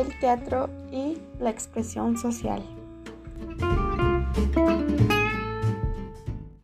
el teatro y la expresión social.